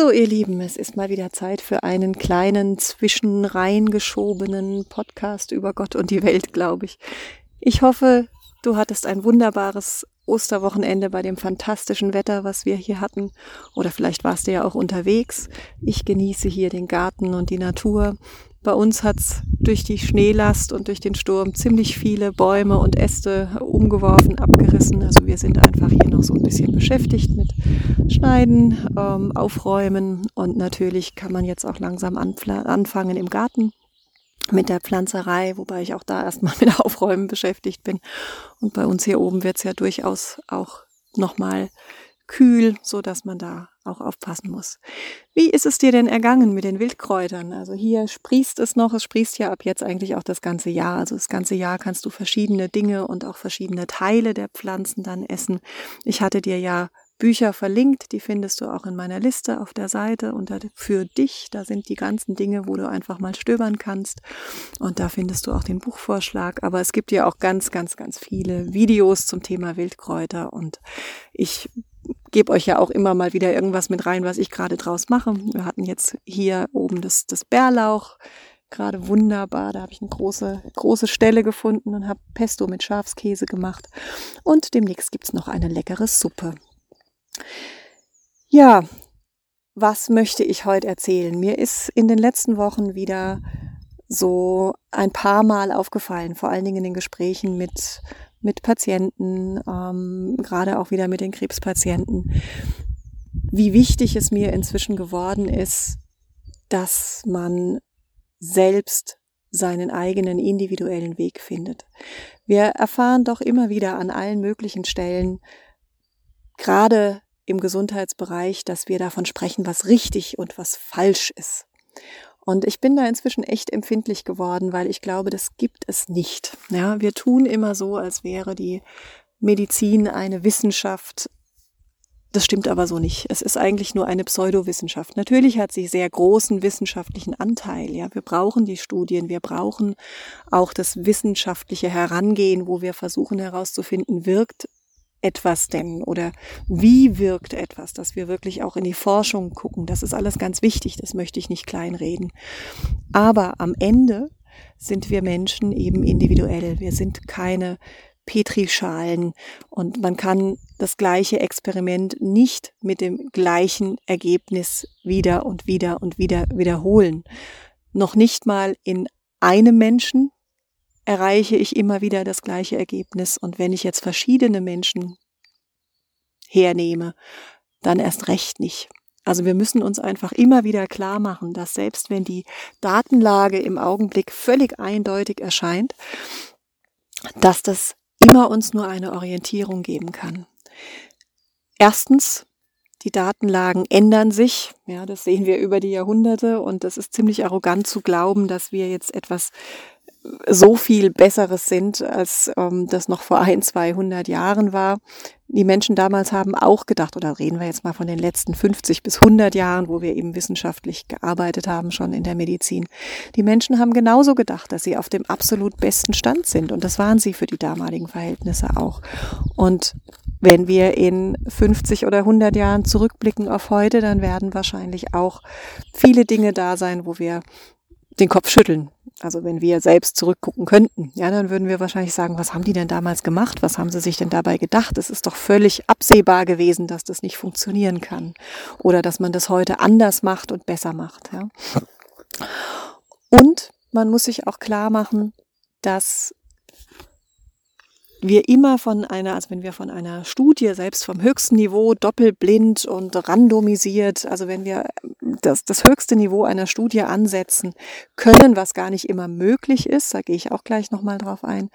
So, ihr Lieben, es ist mal wieder Zeit für einen kleinen zwischenreingeschobenen Podcast über Gott und die Welt, glaube ich. Ich hoffe, du hattest ein wunderbares Osterwochenende bei dem fantastischen Wetter, was wir hier hatten. Oder vielleicht warst du ja auch unterwegs. Ich genieße hier den Garten und die Natur. Bei uns hat's durch die Schneelast und durch den Sturm ziemlich viele Bäume und Äste umgeworfen, abgerissen. Also wir sind einfach hier noch so ein bisschen beschäftigt mit Schneiden, ähm, Aufräumen und natürlich kann man jetzt auch langsam anfangen im Garten mit der Pflanzerei, wobei ich auch da erstmal mit Aufräumen beschäftigt bin. Und bei uns hier oben wird's ja durchaus auch nochmal kühl, so dass man da auch aufpassen muss. Wie ist es dir denn ergangen mit den Wildkräutern? Also hier sprießt es noch, es sprießt ja ab jetzt eigentlich auch das ganze Jahr. Also das ganze Jahr kannst du verschiedene Dinge und auch verschiedene Teile der Pflanzen dann essen. Ich hatte dir ja Bücher verlinkt, die findest du auch in meiner Liste auf der Seite unter für dich. Da sind die ganzen Dinge, wo du einfach mal stöbern kannst. Und da findest du auch den Buchvorschlag. Aber es gibt ja auch ganz, ganz, ganz viele Videos zum Thema Wildkräuter. Und ich gebe euch ja auch immer mal wieder irgendwas mit rein, was ich gerade draus mache. Wir hatten jetzt hier oben das, das Bärlauch, gerade wunderbar. Da habe ich eine große, große Stelle gefunden und habe Pesto mit Schafskäse gemacht. Und demnächst gibt's noch eine leckere Suppe. Ja, was möchte ich heute erzählen? Mir ist in den letzten Wochen wieder so ein paar Mal aufgefallen, vor allen Dingen in den Gesprächen mit mit Patienten, ähm, gerade auch wieder mit den Krebspatienten, wie wichtig es mir inzwischen geworden ist, dass man selbst seinen eigenen individuellen Weg findet. Wir erfahren doch immer wieder an allen möglichen Stellen, gerade im Gesundheitsbereich, dass wir davon sprechen, was richtig und was falsch ist. Und ich bin da inzwischen echt empfindlich geworden, weil ich glaube, das gibt es nicht. Ja, wir tun immer so, als wäre die Medizin eine Wissenschaft. Das stimmt aber so nicht. Es ist eigentlich nur eine Pseudowissenschaft. Natürlich hat sie sehr großen wissenschaftlichen Anteil. Ja, wir brauchen die Studien. Wir brauchen auch das wissenschaftliche Herangehen, wo wir versuchen herauszufinden, wirkt etwas denn oder wie wirkt etwas, dass wir wirklich auch in die Forschung gucken. Das ist alles ganz wichtig, das möchte ich nicht kleinreden. Aber am Ende sind wir Menschen eben individuell. Wir sind keine Petrischalen und man kann das gleiche Experiment nicht mit dem gleichen Ergebnis wieder und wieder und wieder wiederholen. Noch nicht mal in einem Menschen, erreiche ich immer wieder das gleiche Ergebnis. Und wenn ich jetzt verschiedene Menschen hernehme, dann erst recht nicht. Also wir müssen uns einfach immer wieder klar machen, dass selbst wenn die Datenlage im Augenblick völlig eindeutig erscheint, dass das immer uns nur eine Orientierung geben kann. Erstens, die Datenlagen ändern sich. Ja, das sehen wir über die Jahrhunderte und das ist ziemlich arrogant zu glauben, dass wir jetzt etwas so viel Besseres sind, als ähm, das noch vor ein, 200 Jahren war. Die Menschen damals haben auch gedacht, oder reden wir jetzt mal von den letzten 50 bis 100 Jahren, wo wir eben wissenschaftlich gearbeitet haben, schon in der Medizin. Die Menschen haben genauso gedacht, dass sie auf dem absolut besten Stand sind. Und das waren sie für die damaligen Verhältnisse auch. Und wenn wir in 50 oder 100 Jahren zurückblicken auf heute, dann werden wahrscheinlich auch viele Dinge da sein, wo wir den Kopf schütteln. Also wenn wir selbst zurückgucken könnten, ja, dann würden wir wahrscheinlich sagen, was haben die denn damals gemacht? Was haben sie sich denn dabei gedacht? Es ist doch völlig absehbar gewesen, dass das nicht funktionieren kann oder dass man das heute anders macht und besser macht. Ja. Und man muss sich auch klar machen, dass wir immer von einer, also wenn wir von einer Studie selbst vom höchsten Niveau doppelblind und randomisiert, also wenn wir das, das höchste Niveau einer Studie ansetzen können, was gar nicht immer möglich ist, da gehe ich auch gleich nochmal drauf ein,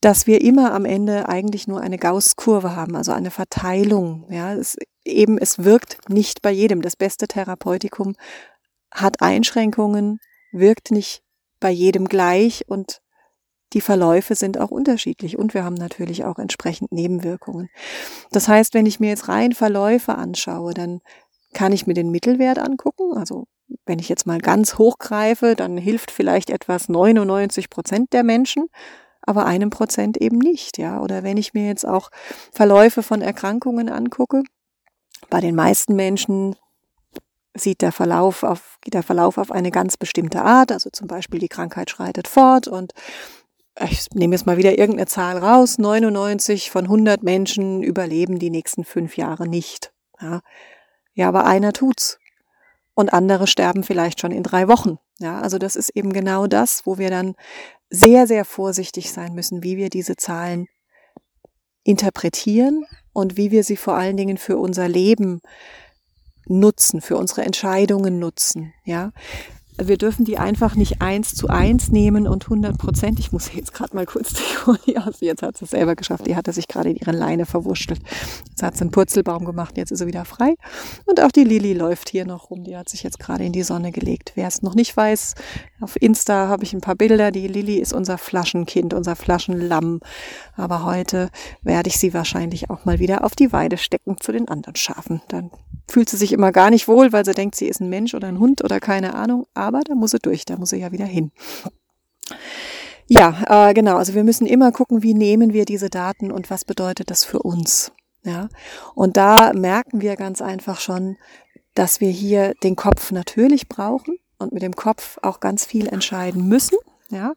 dass wir immer am Ende eigentlich nur eine Gauss-Kurve haben, also eine Verteilung. Ja, es eben, es wirkt nicht bei jedem. Das beste Therapeutikum hat Einschränkungen, wirkt nicht bei jedem gleich und die Verläufe sind auch unterschiedlich und wir haben natürlich auch entsprechend Nebenwirkungen. Das heißt, wenn ich mir jetzt rein Verläufe anschaue, dann kann ich mir den Mittelwert angucken. Also wenn ich jetzt mal ganz hochgreife, dann hilft vielleicht etwas 99 Prozent der Menschen, aber einem Prozent eben nicht, ja. Oder wenn ich mir jetzt auch Verläufe von Erkrankungen angucke, bei den meisten Menschen sieht der Verlauf auf, geht der Verlauf auf eine ganz bestimmte Art, also zum Beispiel die Krankheit schreitet fort und ich nehme jetzt mal wieder irgendeine Zahl raus, 99 von 100 Menschen überleben die nächsten fünf Jahre nicht. Ja, ja aber einer tut's. Und andere sterben vielleicht schon in drei Wochen. Ja, also das ist eben genau das, wo wir dann sehr, sehr vorsichtig sein müssen, wie wir diese Zahlen interpretieren und wie wir sie vor allen Dingen für unser Leben nutzen, für unsere Entscheidungen nutzen. Ja, wir dürfen die einfach nicht eins zu eins nehmen und 100 Prozent. Ich muss jetzt gerade mal kurz die aus. Jetzt hat sie es selber geschafft. Die hatte sich gerade in ihre Leine verwurschtelt. Jetzt hat sie einen Purzelbaum gemacht. Jetzt ist sie wieder frei. Und auch die Lilly läuft hier noch rum. Die hat sich jetzt gerade in die Sonne gelegt. Wer es noch nicht weiß, auf Insta habe ich ein paar Bilder. Die Lilly ist unser Flaschenkind, unser Flaschenlamm. Aber heute werde ich sie wahrscheinlich auch mal wieder auf die Weide stecken zu den anderen Schafen. Dann fühlt sie sich immer gar nicht wohl, weil sie denkt, sie ist ein Mensch oder ein Hund oder keine Ahnung. Aber da muss sie durch, da muss sie ja wieder hin. Ja, äh, genau. Also wir müssen immer gucken, wie nehmen wir diese Daten und was bedeutet das für uns. Ja, und da merken wir ganz einfach schon, dass wir hier den Kopf natürlich brauchen und mit dem Kopf auch ganz viel entscheiden müssen. Ja,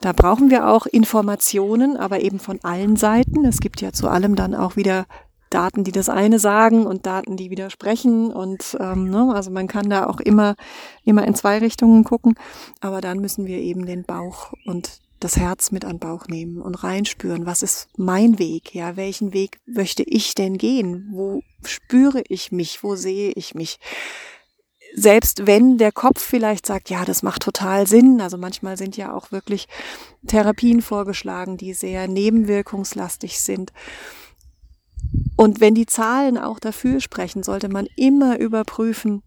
da brauchen wir auch Informationen, aber eben von allen Seiten. Es gibt ja zu allem dann auch wieder Daten, die das eine sagen und Daten, die widersprechen. Und ähm, ne, also man kann da auch immer, immer in zwei Richtungen gucken. Aber dann müssen wir eben den Bauch und das Herz mit an Bauch nehmen und reinspüren, was ist mein Weg, ja, welchen Weg möchte ich denn gehen? Wo spüre ich mich? Wo sehe ich mich? Selbst wenn der Kopf vielleicht sagt, ja, das macht total Sinn, also manchmal sind ja auch wirklich Therapien vorgeschlagen, die sehr nebenwirkungslastig sind und wenn die Zahlen auch dafür sprechen, sollte man immer überprüfen,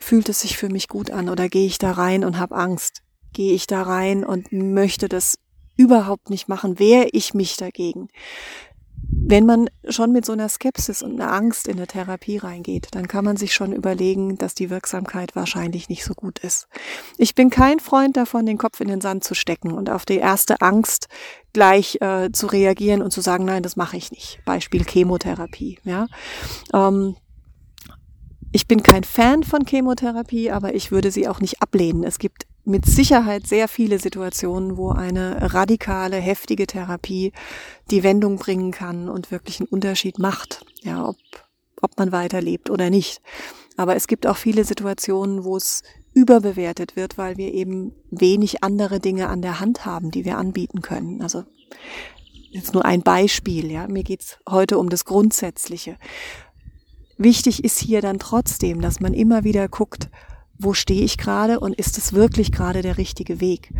fühlt es sich für mich gut an oder gehe ich da rein und habe Angst? Gehe ich da rein und möchte das überhaupt nicht machen? Wehre ich mich dagegen? Wenn man schon mit so einer Skepsis und einer Angst in der Therapie reingeht, dann kann man sich schon überlegen, dass die Wirksamkeit wahrscheinlich nicht so gut ist. Ich bin kein Freund davon, den Kopf in den Sand zu stecken und auf die erste Angst gleich äh, zu reagieren und zu sagen, nein, das mache ich nicht. Beispiel Chemotherapie. Ja. Ähm, ich bin kein Fan von Chemotherapie, aber ich würde sie auch nicht ablehnen. Es gibt mit Sicherheit sehr viele Situationen, wo eine radikale, heftige Therapie die Wendung bringen kann und wirklich einen Unterschied macht, ja, ob, ob man weiterlebt oder nicht. Aber es gibt auch viele Situationen, wo es überbewertet wird, weil wir eben wenig andere Dinge an der Hand haben, die wir anbieten können. Also jetzt nur ein Beispiel, ja. Mir geht's heute um das Grundsätzliche. Wichtig ist hier dann trotzdem, dass man immer wieder guckt, wo stehe ich gerade und ist es wirklich gerade der richtige Weg?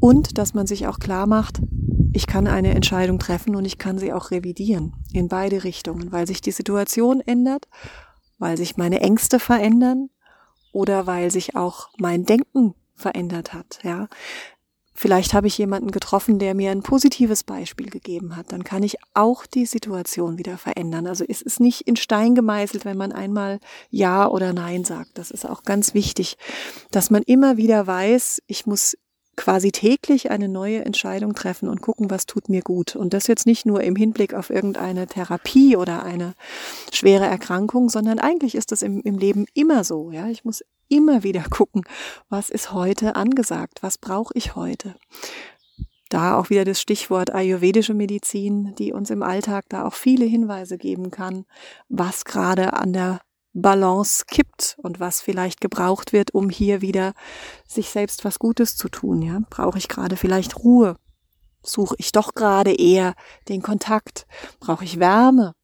Und dass man sich auch klar macht, ich kann eine Entscheidung treffen und ich kann sie auch revidieren in beide Richtungen, weil sich die Situation ändert, weil sich meine Ängste verändern oder weil sich auch mein Denken verändert hat, ja. Vielleicht habe ich jemanden getroffen, der mir ein positives Beispiel gegeben hat. Dann kann ich auch die Situation wieder verändern. Also es ist nicht in Stein gemeißelt, wenn man einmal Ja oder Nein sagt. Das ist auch ganz wichtig, dass man immer wieder weiß, ich muss quasi täglich eine neue Entscheidung treffen und gucken, was tut mir gut. Und das jetzt nicht nur im Hinblick auf irgendeine Therapie oder eine schwere Erkrankung, sondern eigentlich ist das im, im Leben immer so. Ja, ich muss immer wieder gucken, was ist heute angesagt, was brauche ich heute. Da auch wieder das Stichwort ayurvedische Medizin, die uns im Alltag da auch viele Hinweise geben kann, was gerade an der Balance kippt und was vielleicht gebraucht wird, um hier wieder sich selbst was Gutes zu tun. Ja, brauche ich gerade vielleicht Ruhe? Suche ich doch gerade eher den Kontakt? Brauche ich Wärme?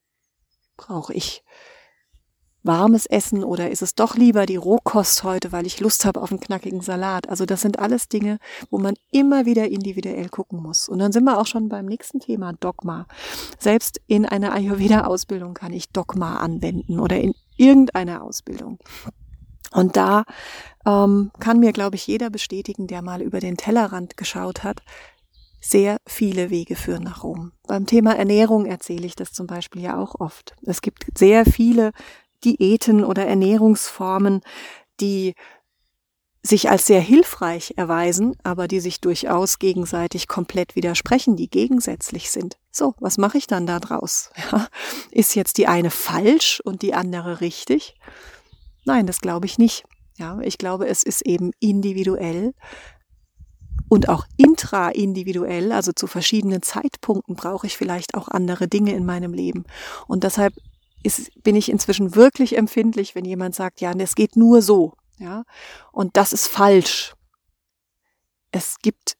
Brauche ich warmes Essen oder ist es doch lieber die Rohkost heute, weil ich Lust habe auf einen knackigen Salat? Also das sind alles Dinge, wo man immer wieder individuell gucken muss. Und dann sind wir auch schon beim nächsten Thema Dogma. Selbst in einer Ayurveda-Ausbildung kann ich Dogma anwenden oder in irgendeiner Ausbildung. Und da ähm, kann mir, glaube ich, jeder bestätigen, der mal über den Tellerrand geschaut hat, sehr viele Wege führen nach Rom. Beim Thema Ernährung erzähle ich das zum Beispiel ja auch oft. Es gibt sehr viele Diäten oder Ernährungsformen, die sich als sehr hilfreich erweisen, aber die sich durchaus gegenseitig komplett widersprechen, die gegensätzlich sind. So, was mache ich dann da draus? Ja, ist jetzt die eine falsch und die andere richtig? Nein, das glaube ich nicht. Ja, ich glaube, es ist eben individuell und auch intraindividuell, also zu verschiedenen Zeitpunkten brauche ich vielleicht auch andere Dinge in meinem Leben. Und deshalb ist, bin ich inzwischen wirklich empfindlich, wenn jemand sagt, ja, es geht nur so. Ja, und das ist falsch. Es gibt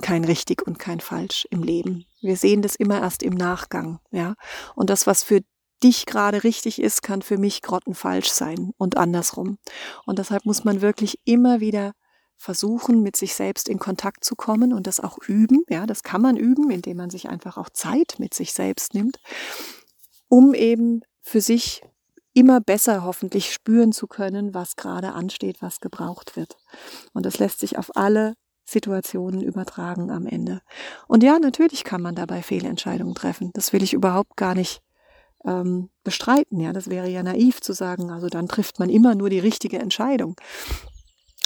kein richtig und kein falsch im Leben. Wir sehen das immer erst im Nachgang. Ja, und das, was für dich gerade richtig ist, kann für mich grottenfalsch sein und andersrum. Und deshalb muss man wirklich immer wieder versuchen, mit sich selbst in Kontakt zu kommen und das auch üben. Ja, das kann man üben, indem man sich einfach auch Zeit mit sich selbst nimmt, um eben für sich immer besser hoffentlich spüren zu können, was gerade ansteht, was gebraucht wird. Und das lässt sich auf alle Situationen übertragen am Ende. Und ja, natürlich kann man dabei Fehlentscheidungen treffen. Das will ich überhaupt gar nicht ähm, bestreiten. Ja, das wäre ja naiv zu sagen, also dann trifft man immer nur die richtige Entscheidung.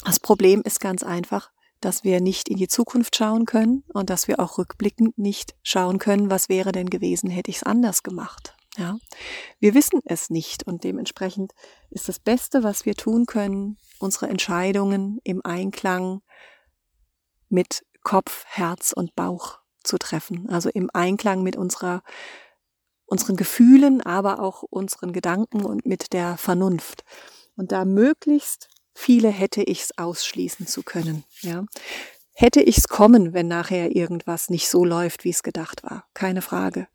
Das Problem ist ganz einfach, dass wir nicht in die Zukunft schauen können und dass wir auch rückblickend nicht schauen können, was wäre denn gewesen, hätte ich es anders gemacht. Ja, wir wissen es nicht und dementsprechend ist das Beste, was wir tun können, unsere Entscheidungen im Einklang mit Kopf, Herz und Bauch zu treffen. Also im Einklang mit unserer unseren Gefühlen, aber auch unseren Gedanken und mit der Vernunft. Und da möglichst viele hätte ich's ausschließen zu können, ja. Hätte ich's kommen, wenn nachher irgendwas nicht so läuft, wie es gedacht war. Keine Frage.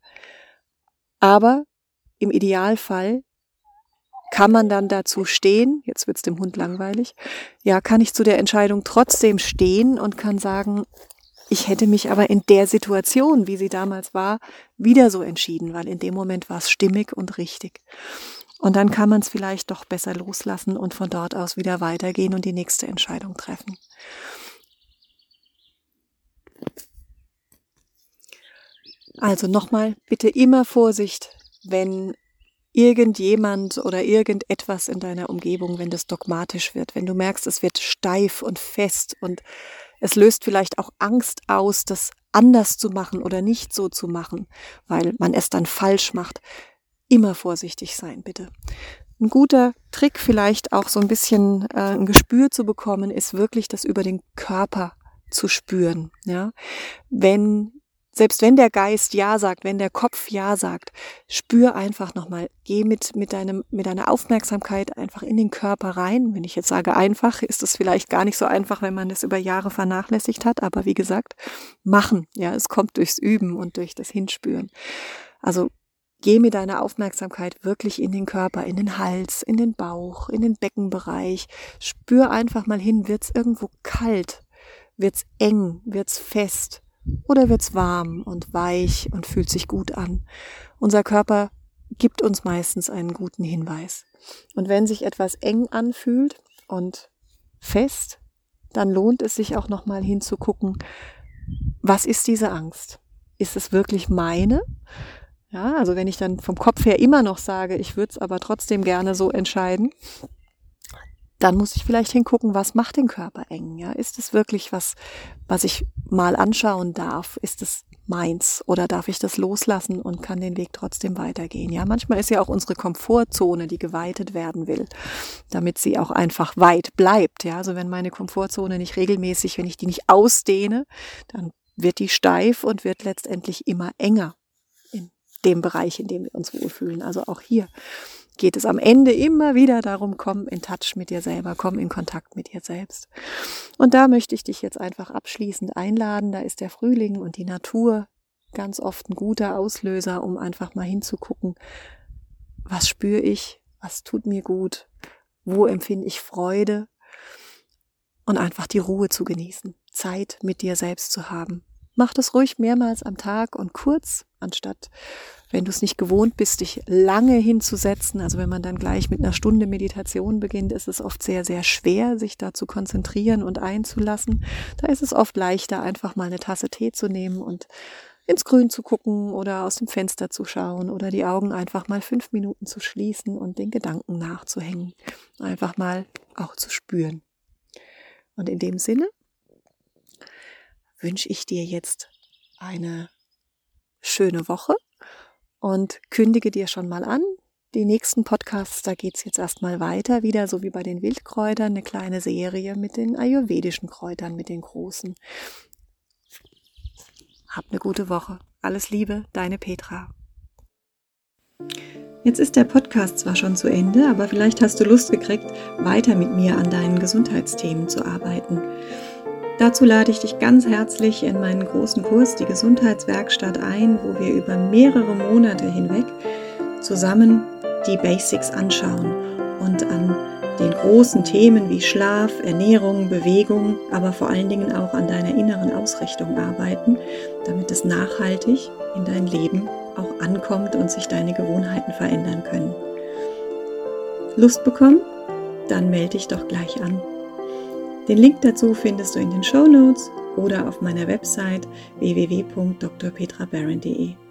Aber im Idealfall kann man dann dazu stehen, jetzt wird's dem Hund langweilig, ja, kann ich zu der Entscheidung trotzdem stehen und kann sagen, ich hätte mich aber in der Situation, wie sie damals war, wieder so entschieden, weil in dem Moment war es stimmig und richtig. Und dann kann man es vielleicht doch besser loslassen und von dort aus wieder weitergehen und die nächste Entscheidung treffen. Also nochmal, bitte immer Vorsicht, wenn irgendjemand oder irgendetwas in deiner Umgebung, wenn das dogmatisch wird, wenn du merkst, es wird steif und fest und es löst vielleicht auch Angst aus, das anders zu machen oder nicht so zu machen, weil man es dann falsch macht. Immer vorsichtig sein, bitte. Ein guter Trick, vielleicht auch so ein bisschen äh, ein Gespür zu bekommen, ist wirklich das über den Körper zu spüren. Ja, wenn selbst wenn der Geist Ja sagt, wenn der Kopf Ja sagt, spür einfach nochmal, geh mit, mit deinem, mit deiner Aufmerksamkeit einfach in den Körper rein. Wenn ich jetzt sage einfach, ist es vielleicht gar nicht so einfach, wenn man das über Jahre vernachlässigt hat. Aber wie gesagt, machen. Ja, es kommt durchs Üben und durch das Hinspüren. Also geh mit deiner Aufmerksamkeit wirklich in den Körper, in den Hals, in den Bauch, in den Beckenbereich. Spür einfach mal hin, wird's irgendwo kalt? Wird's eng? Wird's fest? Oder wird's warm und weich und fühlt sich gut an? Unser Körper gibt uns meistens einen guten Hinweis. Und wenn sich etwas eng anfühlt und fest, dann lohnt es sich auch nochmal hinzugucken, was ist diese Angst? Ist es wirklich meine? Ja, also wenn ich dann vom Kopf her immer noch sage, ich würde es aber trotzdem gerne so entscheiden, dann muss ich vielleicht hingucken, was macht den Körper eng? Ja, ist es wirklich was, was ich mal anschauen darf? Ist es meins oder darf ich das loslassen und kann den Weg trotzdem weitergehen? Ja, manchmal ist ja auch unsere Komfortzone, die geweitet werden will, damit sie auch einfach weit bleibt. Ja, also wenn meine Komfortzone nicht regelmäßig, wenn ich die nicht ausdehne, dann wird die steif und wird letztendlich immer enger in dem Bereich, in dem wir uns wohlfühlen. Also auch hier geht es am Ende immer wieder darum, komm in Touch mit dir selber, komm in Kontakt mit dir selbst. Und da möchte ich dich jetzt einfach abschließend einladen. Da ist der Frühling und die Natur ganz oft ein guter Auslöser, um einfach mal hinzugucken, was spüre ich, was tut mir gut, wo empfinde ich Freude und einfach die Ruhe zu genießen, Zeit mit dir selbst zu haben. Mach das ruhig mehrmals am Tag und kurz, anstatt, wenn du es nicht gewohnt bist, dich lange hinzusetzen. Also wenn man dann gleich mit einer Stunde Meditation beginnt, ist es oft sehr, sehr schwer, sich da zu konzentrieren und einzulassen. Da ist es oft leichter, einfach mal eine Tasse Tee zu nehmen und ins Grün zu gucken oder aus dem Fenster zu schauen oder die Augen einfach mal fünf Minuten zu schließen und den Gedanken nachzuhängen. Einfach mal auch zu spüren. Und in dem Sinne wünsche ich dir jetzt eine schöne Woche und kündige dir schon mal an. Die nächsten Podcasts, da geht's jetzt erstmal weiter, wieder so wie bei den Wildkräutern, eine kleine Serie mit den ayurvedischen Kräutern, mit den großen. Hab eine gute Woche. Alles Liebe, deine Petra. Jetzt ist der Podcast zwar schon zu Ende, aber vielleicht hast du Lust gekriegt, weiter mit mir an deinen Gesundheitsthemen zu arbeiten. Dazu lade ich dich ganz herzlich in meinen großen Kurs, die Gesundheitswerkstatt, ein, wo wir über mehrere Monate hinweg zusammen die Basics anschauen und an den großen Themen wie Schlaf, Ernährung, Bewegung, aber vor allen Dingen auch an deiner inneren Ausrichtung arbeiten, damit es nachhaltig in dein Leben auch ankommt und sich deine Gewohnheiten verändern können. Lust bekommen? Dann melde dich doch gleich an. Den Link dazu findest du in den Show Notes oder auf meiner Website www.drpetrabaron.de.